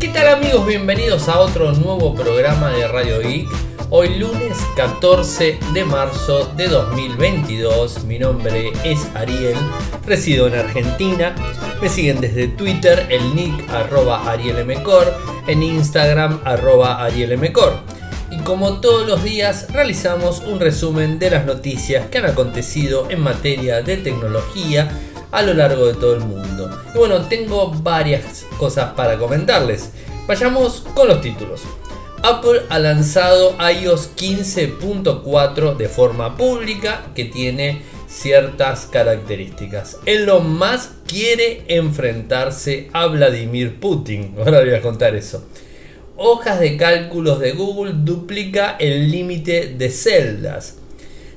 ¿Qué tal amigos? Bienvenidos a otro nuevo programa de Radio Geek. Hoy lunes 14 de marzo de 2022. Mi nombre es Ariel, resido en Argentina. Me siguen desde Twitter, el nick arroba arielmcor, en Instagram arroba arielmcor. Y como todos los días realizamos un resumen de las noticias que han acontecido en materia de tecnología a lo largo de todo el mundo. Y bueno, tengo varias cosas para comentarles. Vayamos con los títulos. Apple ha lanzado iOS 15.4 de forma pública que tiene ciertas características. Elon Musk quiere enfrentarse a Vladimir Putin. Ahora voy a contar eso. Hojas de cálculos de Google duplica el límite de celdas.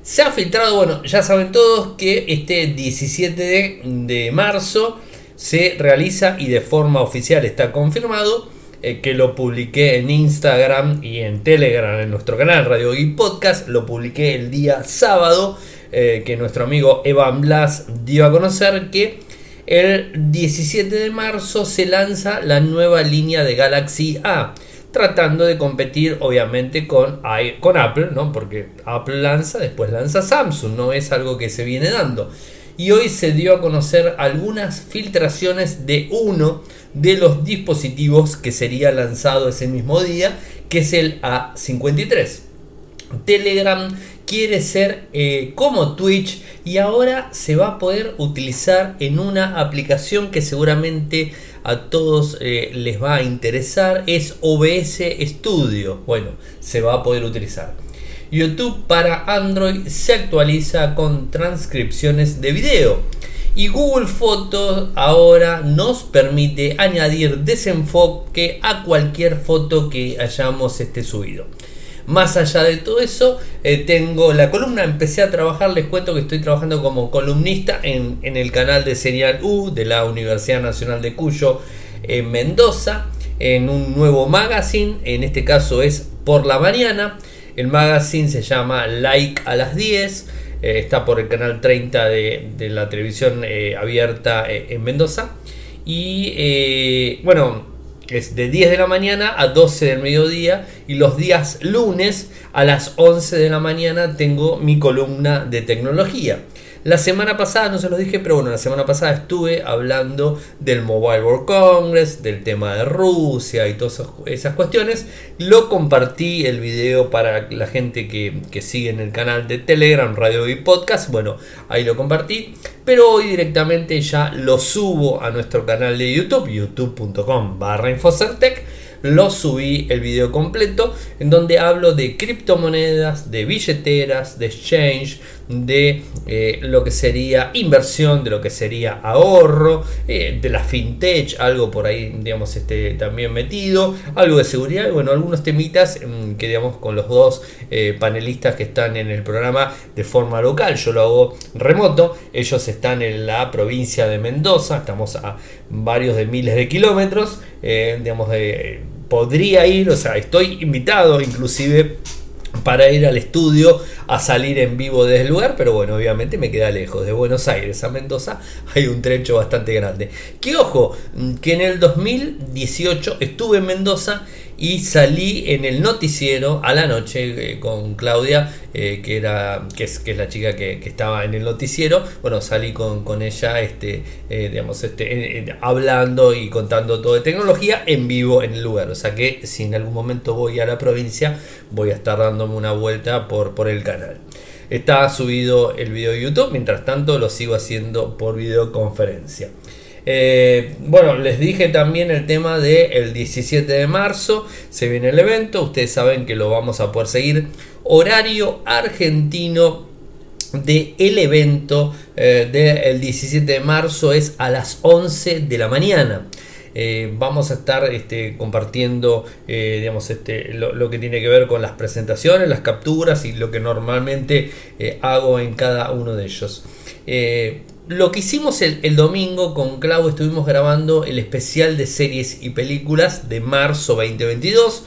Se ha filtrado, bueno, ya saben todos que este 17 de, marzo se realiza y de forma oficial está confirmado eh, que lo publiqué en Instagram y en Telegram en nuestro canal Radio y Podcast. Lo publiqué el día sábado eh, que nuestro amigo Evan Blas dio a conocer que el 17 de marzo se lanza la nueva línea de Galaxy A tratando de competir obviamente con, con Apple, ¿no? porque Apple lanza, después lanza Samsung, no es algo que se viene dando. Y hoy se dio a conocer algunas filtraciones de uno de los dispositivos que sería lanzado ese mismo día, que es el A53. Telegram quiere ser eh, como Twitch y ahora se va a poder utilizar en una aplicación que seguramente a todos eh, les va a interesar es OBS Studio. Bueno, se va a poder utilizar. YouTube para Android se actualiza con transcripciones de video. Y Google Fotos ahora nos permite añadir desenfoque a cualquier foto que hayamos este, subido. Más allá de todo eso, eh, tengo la columna, empecé a trabajar, les cuento que estoy trabajando como columnista en, el canal de Serial U de la Universidad Nacional de Cuyo en Mendoza, en un nuevo magazine, en este caso es por la mañana, el magazine se llama Like a las 10, eh, está por el canal 30 de, la televisión eh, abierta en Mendoza. Y bueno, es de 10 de la mañana a 12 del mediodía y los días lunes a las 11 de la mañana tengo mi columna de tecnología. La semana pasada, no se los dije, pero bueno, la semana pasada estuve hablando del Mobile World Congress, del tema de Rusia y todas esas cuestiones. Lo compartí el video para la gente que, sigue en el canal de Telegram, Radio y Podcast. Bueno, ahí lo compartí. Pero hoy directamente ya lo subo a nuestro canal de YouTube, youtube.com barra Infocertec lo subí el video completo en donde hablo de criptomonedas, de billeteras, de exchange, de eh, lo que sería inversión, de lo que sería ahorro, eh, de la fintech, algo por ahí, digamos, este, también metido, algo de seguridad, bueno, algunos temitas mm, que, digamos, con los dos eh, panelistas que están en el programa de forma local, yo lo hago remoto, ellos están en la provincia de Mendoza, estamos a varios de miles de kilómetros, digamos, de podría ir, o sea, estoy invitado inclusive para ir al estudio a salir en vivo desde el lugar, pero bueno, obviamente me queda lejos. De Buenos Aires a Mendoza hay un trecho bastante grande. Que ojo, que en el 2018 estuve en Mendoza y salí en el noticiero a la noche eh, con Claudia, eh, que, era, que, es, la chica que, estaba en el noticiero. Bueno, salí con, con ella este, eh, digamos, este, hablando y contando todo de tecnología en vivo en el lugar. O sea que si en algún momento voy a la provincia, voy a estar dándome una vuelta por, por el canal. Está subido el video de YouTube, mientras tanto lo sigo haciendo por videoconferencia. Eh, bueno, les dije también el tema del el 17 de marzo. Se viene el evento. Ustedes saben que lo vamos a poder seguir. Horario argentino del el evento eh, del 17 de marzo es a las 11 de la mañana. Eh, vamos a estar este, compartiendo digamos, este, lo, que tiene que ver con las presentaciones, las capturas y lo que normalmente hago en cada uno de ellos lo que hicimos el, domingo con Clau, estuvimos grabando el especial de series y películas de marzo 2022.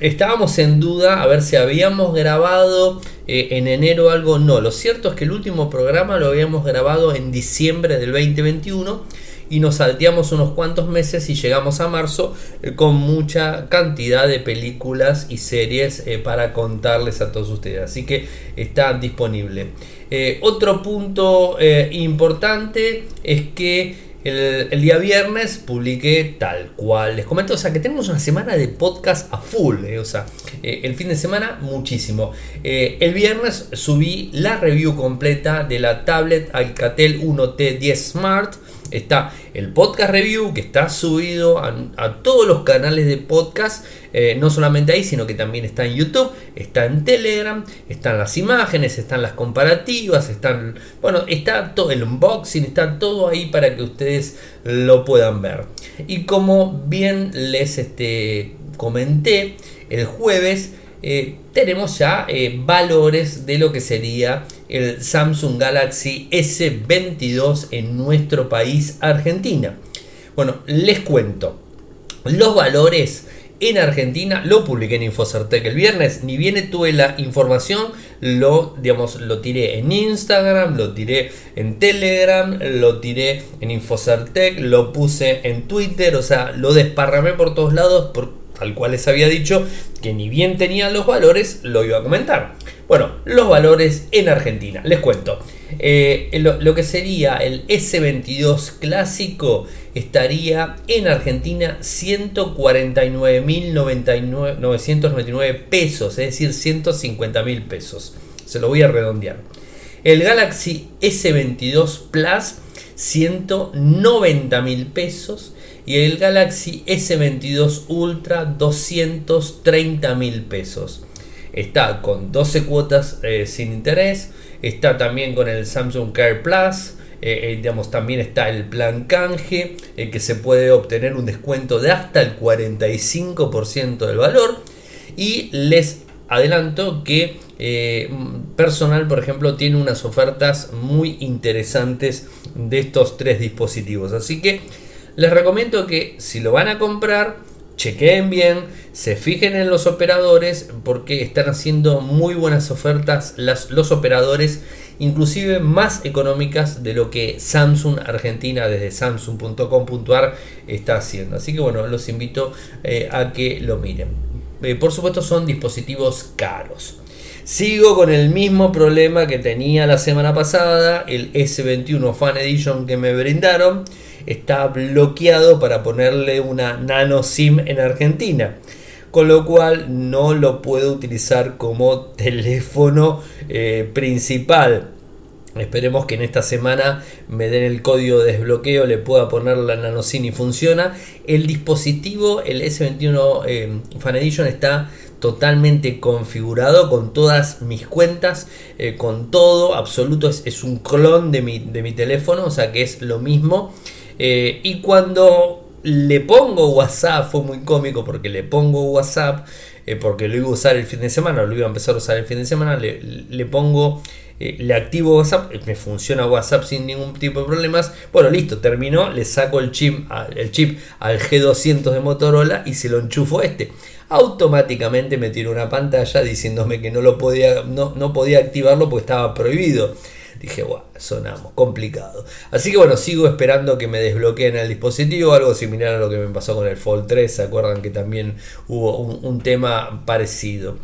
Estábamos en duda a ver si habíamos grabado eh, en enero algo. No, lo cierto es que el último programa lo habíamos grabado en diciembre del 2021 y nos salteamos unos cuantos meses y llegamos a marzo eh, con mucha cantidad de películas y series eh, para contarles a todos ustedes. Así que está disponible. Eh, otro punto importante es que el, día viernes publiqué tal cual. Les comento, o sea, que tenemos una semana de podcast a full. o sea, el fin de semana muchísimo. el viernes subí la review completa de la tablet Alcatel 1T10 Smart está el podcast review que está subido a, todos los canales de podcast, eh, no solamente ahí, sino que también está en YouTube, está en Telegram, están las imágenes, están las comparativas, están, bueno, está todo el unboxing, está todo ahí para que ustedes lo puedan ver. Y como bien les este, comenté, el jueves eh, tenemos ya eh, valores de lo que sería el Samsung Galaxy S22 en nuestro país, Argentina. Bueno, les cuento. Los valores en Argentina lo publiqué en Infocertec el viernes. Ni bien tuve la información, lo, digamos, lo tiré en Instagram, lo tiré en Telegram, lo tiré en Infocertec, lo puse en Twitter, o sea, lo desparramé por todos lados tal cual les había dicho, que ni bien tenía los valores, lo iba a comentar. Bueno, los valores en Argentina, les cuento. Eh, lo, que sería el S22 clásico estaría en Argentina 149.999 pesos, es decir, 150.000 pesos. Se lo voy a redondear. El Galaxy S22 Plus, 190.000 pesos y el Galaxy S22 Ultra 230 mil pesos. Está con 12 cuotas eh, sin interés, está también con el Samsung Care Plus, eh, eh, digamos, también está el plan canje, que se puede obtener un descuento de hasta el 45% del valor. Y les adelanto que personal, por ejemplo, tiene unas ofertas muy interesantes de estos tres dispositivos. Así que les recomiendo que si lo van a comprar, chequeen bien, se fijen en los operadores porque están haciendo muy buenas ofertas los operadores, inclusive más económicas de lo que Samsung Argentina desde samsung.com.ar está haciendo. Así que bueno, los invito eh, a que lo miren. Eh, por supuesto son dispositivos caros. Sigo con el mismo problema que tenía la semana pasada, el S21 Fan Edition que me brindaron está bloqueado para ponerle una nano SIM en Argentina. Con lo cual no lo puedo utilizar como teléfono eh, principal. Esperemos que en esta semana me den el código de desbloqueo, le pueda poner la nano SIM y funciona. El dispositivo, el S21 eh, Fan Edition, está totalmente configurado con todas mis cuentas, eh, con todo, absoluto, es, es un clon de mi, de mi, teléfono, o sea que es lo mismo. Eh, y cuando le pongo WhatsApp, fue muy cómico porque le pongo WhatsApp, eh, porque lo iba a usar el fin de semana, lo iba a empezar a usar el fin de semana, le, pongo, eh, le activo WhatsApp, me funciona WhatsApp sin ningún tipo de problemas. Bueno, listo, terminó, le saco el chip, el chip al G200 de Motorola y se lo enchufo este. Automáticamente me tiró una pantalla diciéndome que no lo podía, no, no podía activarlo porque estaba prohibido. Dije, bueno, sonamos, complicado. Así que bueno, sigo esperando que me desbloqueen el dispositivo, algo similar a lo que me pasó con el Fold 3, ¿se acuerdan que también hubo un, tema parecido?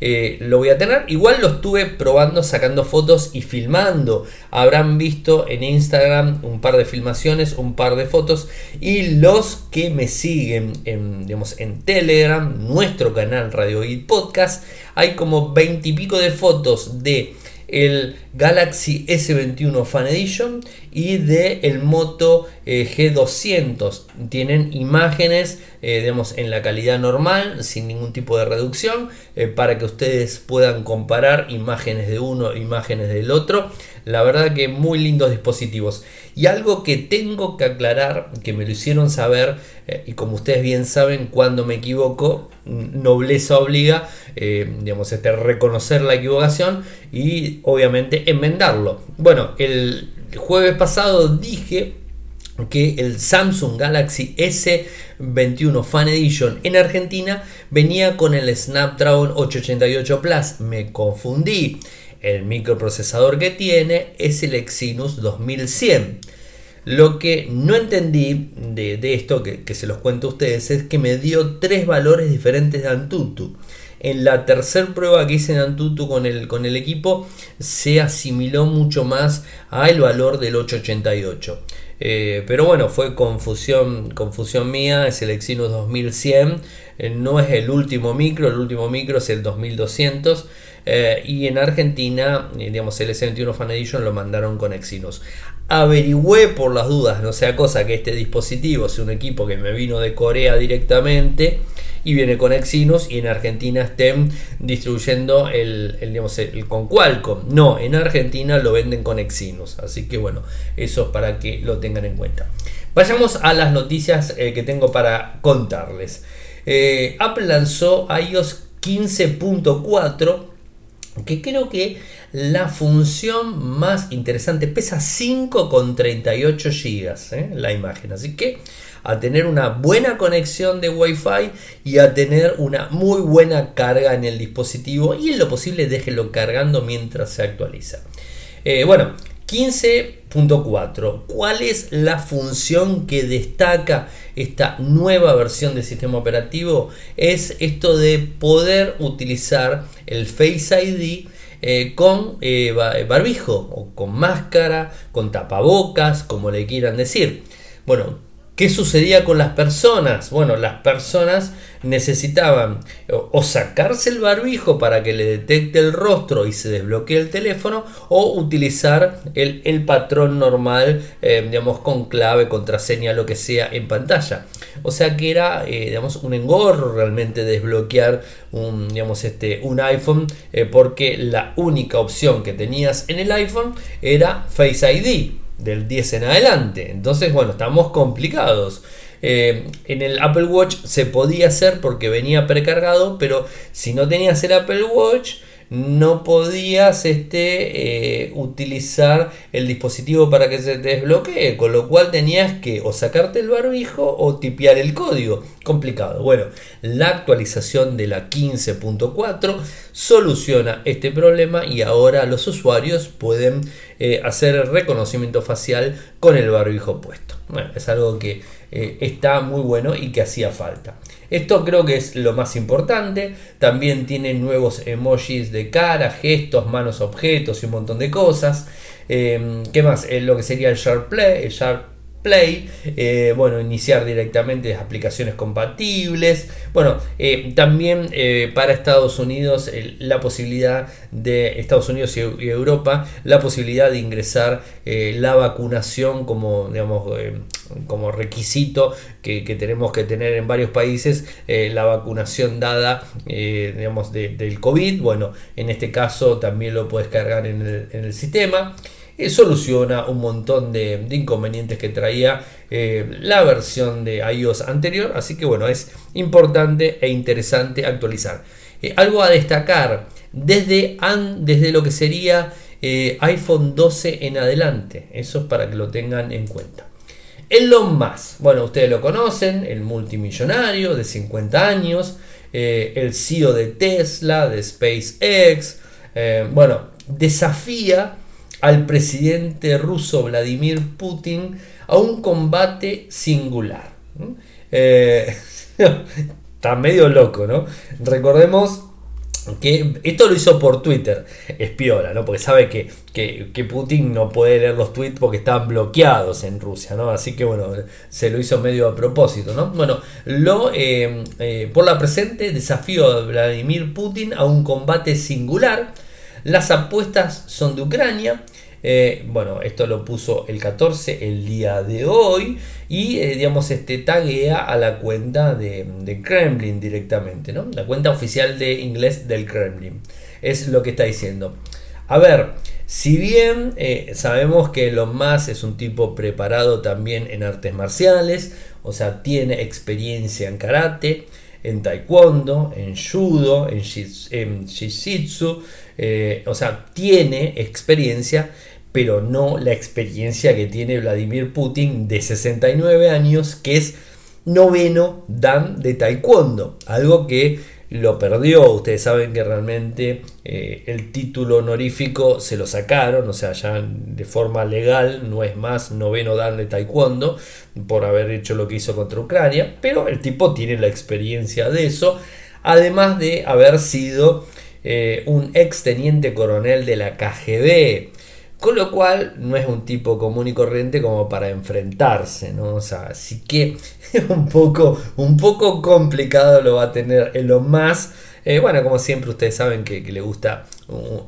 Eh, lo voy a tener, igual lo estuve probando, sacando fotos y filmando. Habrán visto en Instagram un par de filmaciones, un par de fotos y los que me siguen en, digamos, en Telegram, nuestro canal Radio y Podcast, hay como 20 y pico de fotos de el Galaxy S21 Fan Edition y de el Moto eh, G200. Tienen imágenes eh, en la calidad normal, sin ningún tipo de reducción, eh, para que ustedes puedan comparar imágenes de uno, imágenes del otro. La verdad que muy lindos dispositivos. Y algo que tengo que aclarar, que me lo hicieron saber, y como ustedes bien saben, cuando me equivoco, nobleza obliga, digamos, este, reconocer la equivocación y obviamente enmendarlo. Bueno, el jueves pasado dije que el Samsung Galaxy S21 Fan Edition en Argentina venía con el Snapdragon 888 Plus. Me confundí. El microprocesador que tiene es el Exynos 2100. Lo que no entendí de, esto, que, se los cuento a ustedes, es que me dio tres valores diferentes de Antutu. En la tercera prueba que hice en Antutu con el, con el equipo se asimiló mucho más al valor del 888. Eh, pero bueno, fue confusión, confusión mía, es el Exynos 2100, eh, no es el último micro, el último micro es el 2200. Eh, y en Argentina, digamos, el S21 Fan Edition lo mandaron con Exynos. Averigüé por las dudas, no sea cosa que este dispositivo sea un equipo que me vino de Corea directamente y viene con Exynos y en Argentina estén distribuyendo el, digamos, el, con Qualcomm. No, en Argentina lo venden con Exynos. Así que bueno, eso es para que lo tengan en cuenta. Vayamos a las noticias eh, que tengo para contarles. Eh, Apple lanzó iOS 15.4 que creo que la función más interesante pesa 5,38 GB eh, la imagen. Así que a tener una buena conexión de Wi-Fi y a tener una muy buena carga en el dispositivo y en lo posible déjelo cargando mientras se actualiza. Eh, bueno, 15.4. ¿Cuál es la función que destaca esta nueva versión del sistema operativo? Es esto de poder utilizar el Face ID eh, con eh, barbijo o con máscara, con tapabocas, como le quieran decir. Bueno, ¿Qué sucedía con las personas? Bueno, las personas necesitaban o sacarse el barbijo para que le detecte el rostro y se desbloquee el teléfono o utilizar el, patrón normal, eh, digamos, con clave, contraseña, lo que sea en pantalla. O sea que era, eh, digamos, un engorro realmente desbloquear un, digamos, este, un iPhone eh, porque la única opción que tenías en el iPhone era Face ID del 10 en adelante. Entonces, bueno, estamos complicados. Eh, en el Apple Watch se podía hacer porque venía precargado, pero si no tenías el Apple Watch, no podías este, eh, utilizar el dispositivo para que se desbloquee, con lo cual tenías que o sacarte el barbijo o tipear el código. Complicado. Bueno, la actualización de la 15.4 soluciona este problema y ahora los usuarios pueden eh, hacer reconocimiento facial con el barbijo puesto. Bueno, es algo que eh, está muy bueno y que hacía falta. Esto creo que es lo más importante. También tiene nuevos emojis de cara, gestos, manos, objetos y un montón de cosas. Eh, ¿Qué más? lo que sería el Sharp Play, el Sharp Play, eh, bueno, iniciar directamente aplicaciones compatibles, bueno, eh, también eh, para Estados Unidos la posibilidad de Estados Unidos y, Europa, la posibilidad de ingresar la vacunación como, digamos, como requisito que, tenemos que tener en varios países, la vacunación dada, digamos, del COVID, bueno, en este caso también lo puedes cargar en el sistema. Eh, soluciona un montón de, inconvenientes que traía eh, la versión de iOS anterior. Así que bueno, es importante e interesante actualizar. Eh, algo a destacar, desde, desde lo que sería iPhone 12 en adelante. Eso es para que lo tengan en cuenta. Elon Musk, bueno, ustedes lo conocen, el multimillonario de 50 años, el CEO de Tesla, de SpaceX, bueno, desafía al presidente ruso Vladimir Putin a un combate singular. Eh, está medio loco, ¿no? Recordemos que esto lo hizo por Twitter, espiola, ¿no? Porque sabe que, que, Putin no puede leer los tweets porque están bloqueados en Rusia, ¿no? Así que bueno, se lo hizo medio a propósito, ¿no? Bueno, lo, eh, eh, por la presente desafío a Vladimir Putin a un combate singular las apuestas son de Ucrania. Eh, bueno, esto lo puso el 14 el día de hoy y eh, digamos este taguea a la cuenta de, Kremlin directamente, ¿no? La cuenta oficial de inglés del Kremlin. Es lo que está diciendo. A ver, si bien eh, sabemos que Elon Musk es un tipo preparado también en artes marciales, o sea, tiene experiencia en karate, en taekwondo, en judo, en, jiu-jitsu, o sea, tiene experiencia, pero no la experiencia que tiene Vladimir Putin de 69 años, que es noveno dan de taekwondo, algo que lo perdió. Ustedes saben que realmente eh, el título honorífico se lo sacaron, o sea, ya de forma legal no es más noveno dan de taekwondo por haber hecho lo que hizo contra Ucrania, pero el tipo tiene la experiencia de eso, además de haber sido eh, un ex teniente coronel de la KGB. Con lo cual no es un tipo común y corriente como para enfrentarse, ¿no? O sea, así que un poco, un poco complicado lo va a tener en lo más. Eh, bueno, como siempre ustedes saben que, le gusta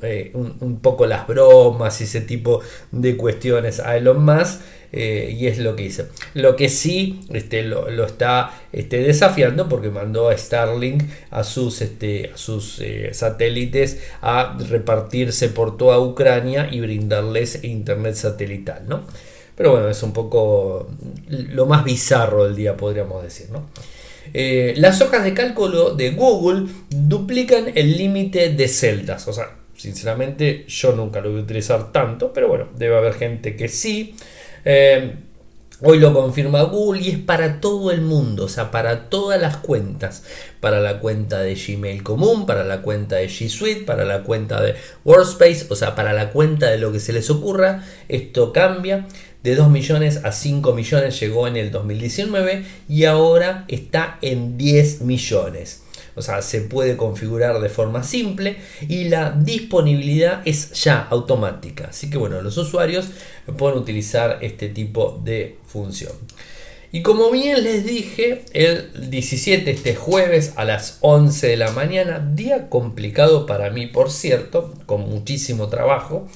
eh, un, poco las bromas y ese tipo de cuestiones a Elon Musk. Eh, y es lo que hice. Lo que sí este, lo, está este, desafiando porque mandó a Starlink a sus, este, a sus satélites a repartirse por toda Ucrania y brindarles internet satelital. ¿no? Pero bueno, es un poco lo más bizarro del día, podríamos decir. ¿no? Eh, las hojas de cálculo de Google duplican el límite de celdas. O sea, sinceramente yo nunca lo voy a utilizar tanto, pero bueno, debe haber gente que sí. Eh, hoy lo confirma Google y es para todo el mundo, o sea, para todas las cuentas. Para la cuenta de Gmail común, para la cuenta de G Suite, para la cuenta de Workspace, o sea, para la cuenta de lo que se les ocurra. Esto cambia. De 2 millones a 5 millones llegó en el 2019 y ahora está en 10 millones. O sea, se puede configurar de forma simple y la disponibilidad es ya automática. Así que bueno, los usuarios pueden utilizar este tipo de función. Y como bien les dije, el 17, este jueves a las 11 de la mañana, día complicado para mí, por cierto, con muchísimo trabajo,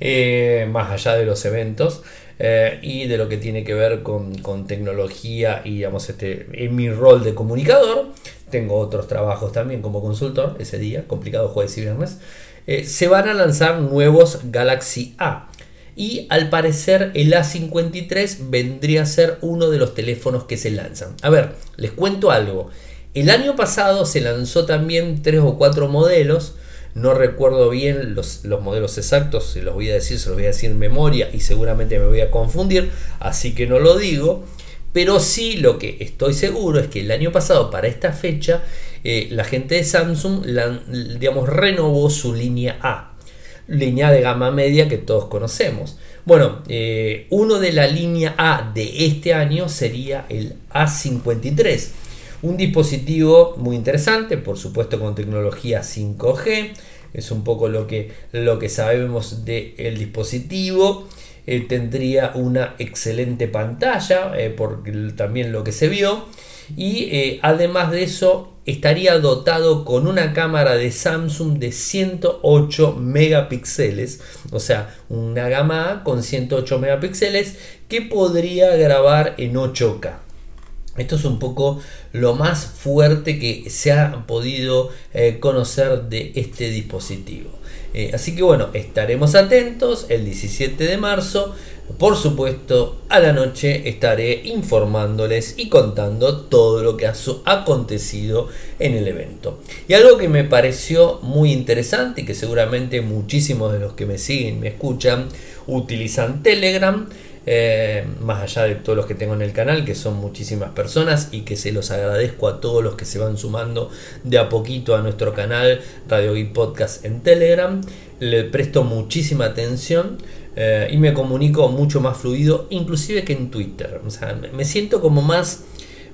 eh, más allá de los eventos. Eh, y de lo que tiene que ver con, tecnología y digamos este, en mi rol de comunicador tengo otros trabajos también como consultor ese día, complicado jueves y viernes, eh, se van a lanzar nuevos Galaxy A. Y al parecer el A53 vendría a ser uno de los teléfonos que se lanzan. A ver, les cuento algo. El año pasado se lanzó también tres o cuatro modelos. No recuerdo bien los, los, modelos exactos, se los voy a decir, se los voy a decir en memoria y seguramente me voy a confundir, así que no lo digo. Pero sí lo que estoy seguro es que el año pasado, para esta fecha, eh, la gente de Samsung digamos, renovó su línea A, línea de gama media que todos conocemos. Bueno, eh, uno de la línea A de este año sería el A53, un dispositivo muy interesante, por supuesto con tecnología 5G, es un poco lo que, lo que sabemos del dispositivo. Eh, tendría una excelente pantalla, eh, por también lo que se vio, y eh, además de eso estaría dotado con una cámara de Samsung de 108 megapíxeles, o sea, una gama con 108 megapíxeles que podría grabar en 8K. Esto es un poco lo más fuerte que se ha podido conocer de este dispositivo. Eh, así que bueno, estaremos atentos el 17 de marzo. Por supuesto, a la noche estaré informándoles y contando todo lo que ha acontecido en el evento. Y algo que me pareció muy interesante y que seguramente muchísimos de los que me siguen, me escuchan, utilizan Telegram eh, más allá de todos los que tengo en el canal, que son muchísimas personas y que se los agradezco a todos los que se van sumando de a poquito a nuestro canal Radio Geek Podcast en Telegram. Le presto muchísima atención eh, y me comunico mucho más fluido, inclusive que en Twitter. me siento como más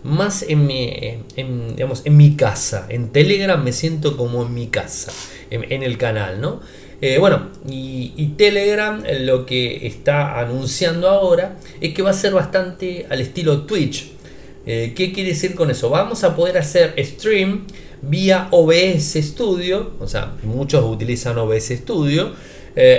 más en mi, digamos, en mi casa. En Telegram me siento como en mi casa, en, en el canal, ¿no? Eh, bueno, y, Telegram eh, lo que está anunciando ahora es que va a ser bastante al estilo Twitch. Eh, ¿Qué quiere decir con eso? Vamos a poder hacer stream vía OBS Studio, o sea, muchos utilizan OBS Studio,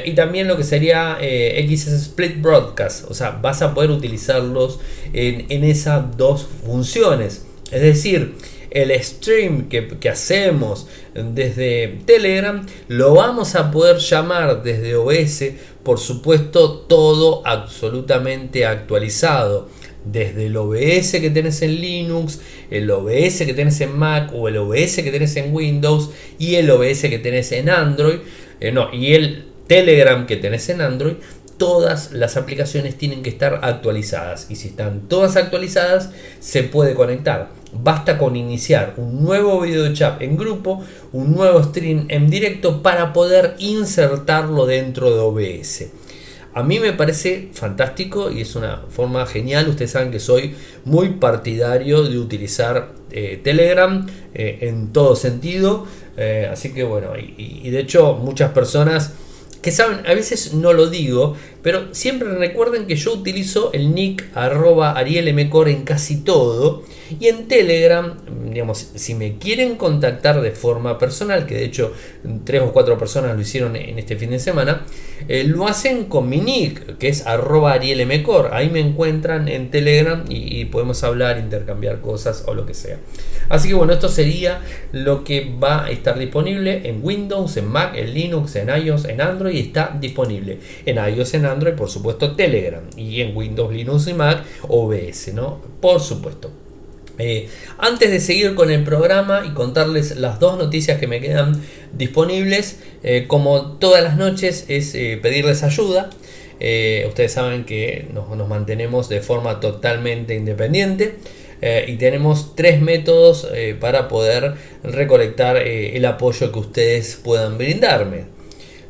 y también lo que sería XS Split Broadcast, o sea, vas a poder utilizarlos en, en esas dos funciones. Es decir, el stream que, hacemos desde Telegram lo vamos a poder llamar desde OBS, por supuesto, todo absolutamente actualizado. Desde el OBS que tenés en Linux, el OBS que tenés en Mac o el OBS que tenés en Windows y el OBS que tenés en Android, eh, no, y el Telegram que tenés en Android, todas las aplicaciones tienen que estar actualizadas y si están todas actualizadas se puede conectar. Basta con iniciar un nuevo video chat en grupo, un nuevo stream en directo para poder insertarlo dentro de OBS. A mí me parece fantástico y es una forma genial. Ustedes saben que soy muy partidario de utilizar eh, Telegram eh, en todo sentido. Eh, así que bueno, y de hecho muchas personas que saben, a veces no lo digo, pero siempre recuerden que yo utilizo el nick arroba arielmcor en casi todo. Y en Telegram, digamos, si me quieren contactar de forma personal, que de hecho tres o cuatro personas lo hicieron en este fin de semana, eh, lo hacen con mi nick, que es arroba arielmcor. Ahí me encuentran en Telegram y, podemos hablar, intercambiar cosas o lo que sea. Así que bueno, esto sería lo que va a estar disponible en Windows, en Mac, en Linux, en iOS, en Android está disponible en iOS, en Android, por supuesto Telegram y en Windows, Linux y Mac OBS, ¿no? Por supuesto. Eh, antes de seguir con el programa y contarles las dos noticias que me quedan disponibles, eh, como todas las noches, es eh, pedirles ayuda. ustedes saben que nos, mantenemos de forma totalmente independiente y tenemos tres métodos para poder recolectar el apoyo que ustedes puedan brindarme.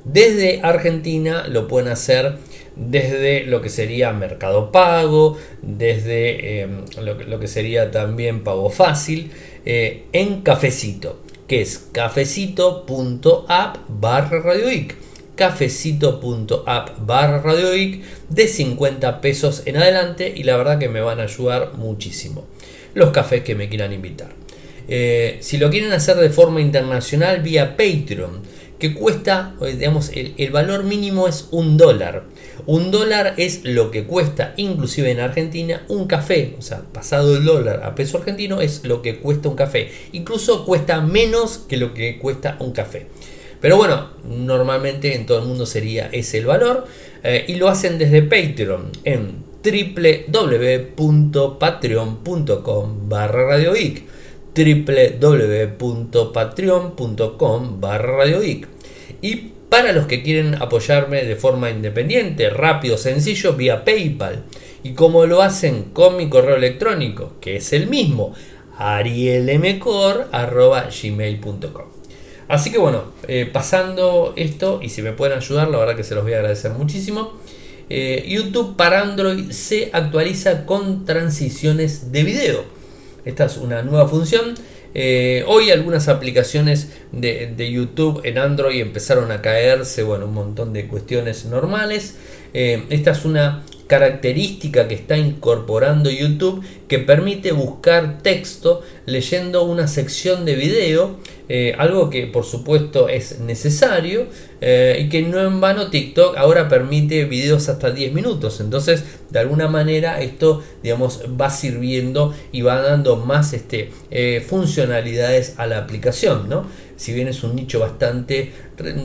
Desde Argentina lo pueden hacer desde lo que sería Mercado Pago, desde em, lo, que sería también Pago Fácil, eh, en Cafecito, que es cafecito.app barra radioic. Cafecito.app barra radioic de 50 pesos en adelante y la verdad que me van a ayudar muchísimo. Los cafés que me quieran invitar. Eh, si lo quieren hacer de forma internacional vía Patreon, que cuesta, digamos, el, el valor mínimo es un dólar. Un dólar es lo que cuesta, inclusive en Argentina, un café. O sea, pasado el dólar a peso argentino es lo que cuesta un café. Incluso cuesta menos que lo que cuesta un café. Pero bueno, normalmente en todo el mundo sería ese el valor. Eh, y lo hacen desde Patreon en www.patreon.com barra radioic www.patreon.com barra radioic y para los que quieren apoyarme de forma independiente, rápido, sencillo, vía PayPal. ¿Y como lo hacen con mi correo electrónico? Que es el mismo, arielmcor.gmail.com. Así que bueno, eh, pasando esto, y si me pueden ayudar, la verdad que se los voy a agradecer muchísimo. Eh, YouTube para Android se actualiza con transiciones de video. Esta es una nueva función eh, hoy algunas aplicaciones de, YouTube en Android empezaron a caerse, bueno, un montón de cuestiones normales. Esta es una característica que está incorporando YouTube que permite buscar texto leyendo una sección de video, eh, algo que por supuesto es necesario eh, y que no en vano TikTok ahora permite videos hasta 10 minutos, entonces de alguna manera esto digamos va sirviendo y va dando más este, eh, funcionalidades a la aplicación, ¿no? si bien es un nicho bastante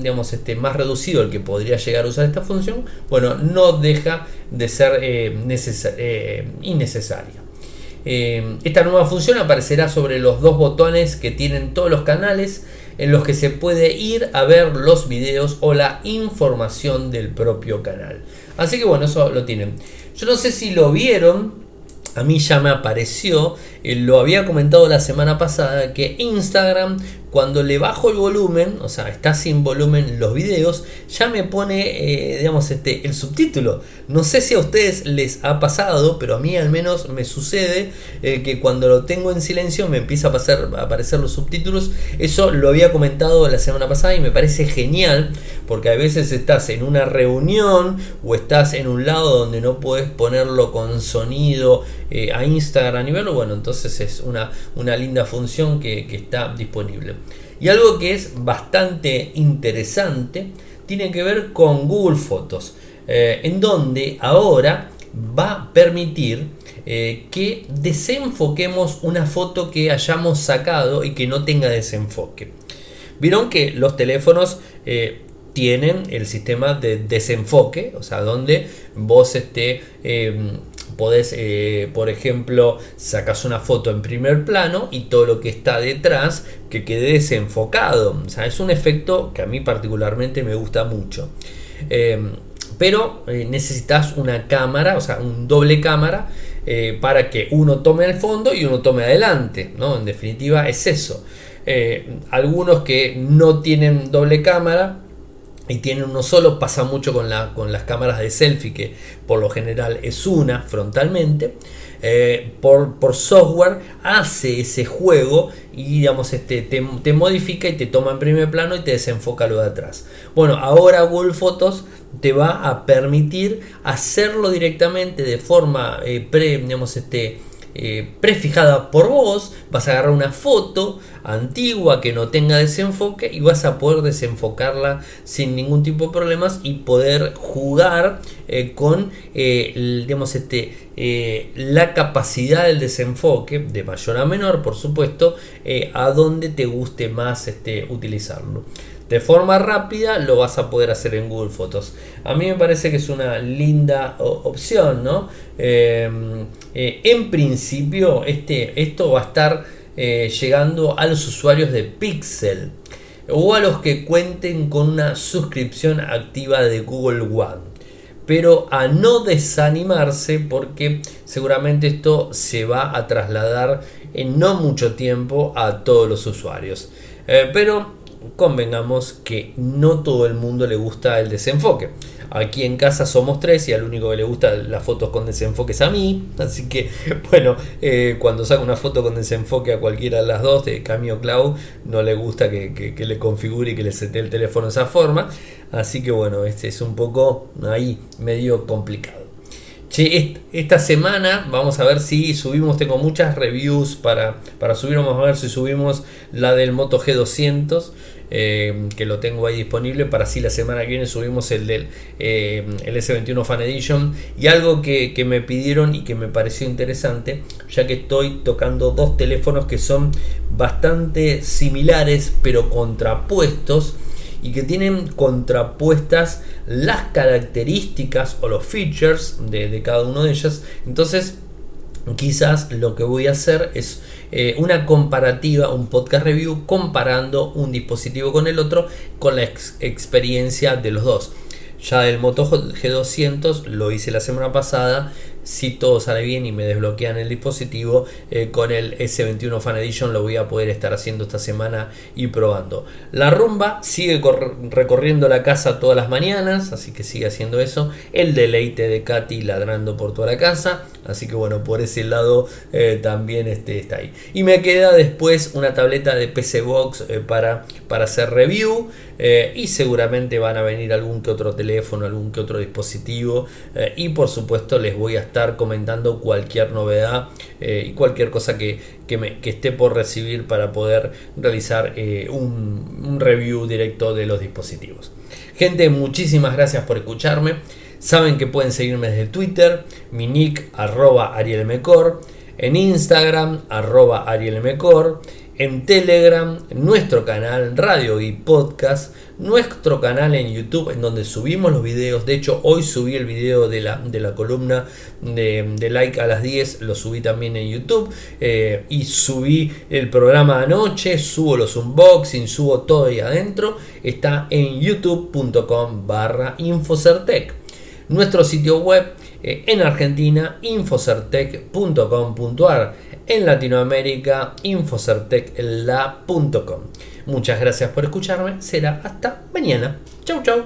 digamos, este, más reducido el que podría llegar a usar esta función, bueno, no deja de ser innecesaria. Eh, esta nueva función aparecerá sobre los dos botones que tienen todos los canales en los que se puede ir a ver los videos o la información del propio canal. Así que bueno, eso lo tienen. Yo no sé si lo vieron, a mí ya me apareció, lo había comentado la semana pasada, que Instagram cuando le bajo el volumen, o sea, está sin volumen los videos, ya me pone, eh, digamos, este, el subtítulo. No sé si a ustedes les ha pasado, pero a mí al menos me sucede eh, que cuando lo tengo en silencio me empieza a, pasar, a aparecer los subtítulos. Eso lo había comentado la semana pasada y me parece genial, porque a veces estás en una reunión o estás en un lado donde no puedes ponerlo con sonido eh, a Instagram y verlo. Bueno, entonces es una, una linda función que, que está disponible. Y algo que es bastante interesante tiene que ver con Google Fotos, eh, en donde ahora va a permitir eh, que desenfoquemos una foto que hayamos sacado y que no tenga desenfoque. Vieron que los teléfonos eh, tienen el sistema de desenfoque, o sea, donde vos este, Podés, eh, por ejemplo, sacas una foto en primer plano y todo lo que está detrás que quede desenfocado. O es un efecto que a mí particularmente me gusta mucho. Eh, pero eh, necesitas una cámara, o sea, un doble cámara eh, para que uno tome el fondo y uno tome adelante, ¿no? En definitiva es eso. Algunos que no tienen doble cámara y tienen uno solo, pasa mucho con, la, con las cámaras de selfie, que por lo general es una frontalmente. Eh, por, por, software hace ese juego y digamos este, te, modifica y te toma en primer plano y te desenfoca lo de atrás. Bueno, ahora Google Fotos te va a permitir hacerlo directamente de forma eh, pre, digamos, este, eh, prefijada por vos, vas a agarrar una foto antigua que no tenga desenfoque y vas a poder desenfocarla sin ningún tipo de problemas y poder jugar eh, con eh, digamos este, la capacidad del desenfoque de mayor a menor por supuesto a donde te guste más este, utilizarlo de forma rápida lo vas a poder hacer en Google Fotos. A mí me parece que es una linda opción, ¿no? Em, eh, en principio, este, esto va a estar eh, llegando a los usuarios de Pixel o a los que cuenten con una suscripción activa de Google One. Pero a no desanimarse porque seguramente esto se va a trasladar en no mucho tiempo a todos los usuarios. Eh, pero convengamos que no todo el mundo le gusta el desenfoque. Aquí en casa somos tres y al único que le gusta las fotos con desenfoque es a mí. Así que, bueno, eh, cuando saco una foto con desenfoque a cualquiera de las dos, de Camio Cloud, no le gusta que, le configure y que le sete el teléfono de esa forma. Así que, bueno, este es un poco ahí medio complicado. Che, esta semana vamos a ver si subimos, tengo muchas reviews para, para subir, vamos a ver si subimos la del Moto G200. Eh, que lo tengo ahí disponible para así la semana que viene subimos el del eh, el S21 Fan Edition. Y algo que, me pidieron y que me pareció interesante ya que estoy tocando dos teléfonos que son bastante similares pero contrapuestos y que tienen contrapuestas las características o los features de, de cada uno de ellas entonces quizás lo que voy a hacer es eh, una comparativa, un podcast review comparando un dispositivo con el otro con la experiencia de los dos. Ya el Moto G200 lo hice la semana pasada si todo sale bien y me desbloquean el dispositivo eh, con el S21 Fan Edition lo voy a poder estar haciendo esta semana y probando. La rumba sigue recorriendo la casa todas las mañanas así que sigue haciendo eso. El deleite de Katy ladrando por toda la casa así que bueno por ese lado eh, también este, está ahí. Y me queda después una tableta de PC Box eh, para, para hacer review y seguramente van a venir algún que otro teléfono algún que otro dispositivo y por supuesto les voy a estar comentando cualquier novedad eh, y cualquier cosa que, me, esté por recibir para poder realizar eh, un, review directo de los dispositivos. Gente, muchísimas gracias por escucharme. Saben que pueden seguirme desde Twitter, mi nick arroba arielmecor, en Instagram arroba arielmecor en Telegram, nuestro canal Radio y Podcast, nuestro canal en YouTube en donde subimos los videos. De hecho, hoy subí el video de la, de la columna de, like a las 10, lo subí también en YouTube. Eh, y subí el programa anoche, subo los unboxings, subo todo ahí adentro. Está en youtube.com barra Infocertec. Nuestro sitio web eh, en Argentina, infocertec.com.ar en Latinoamérica infocertecla.com. Muchas gracias por escucharme, será hasta mañana. Chau chau.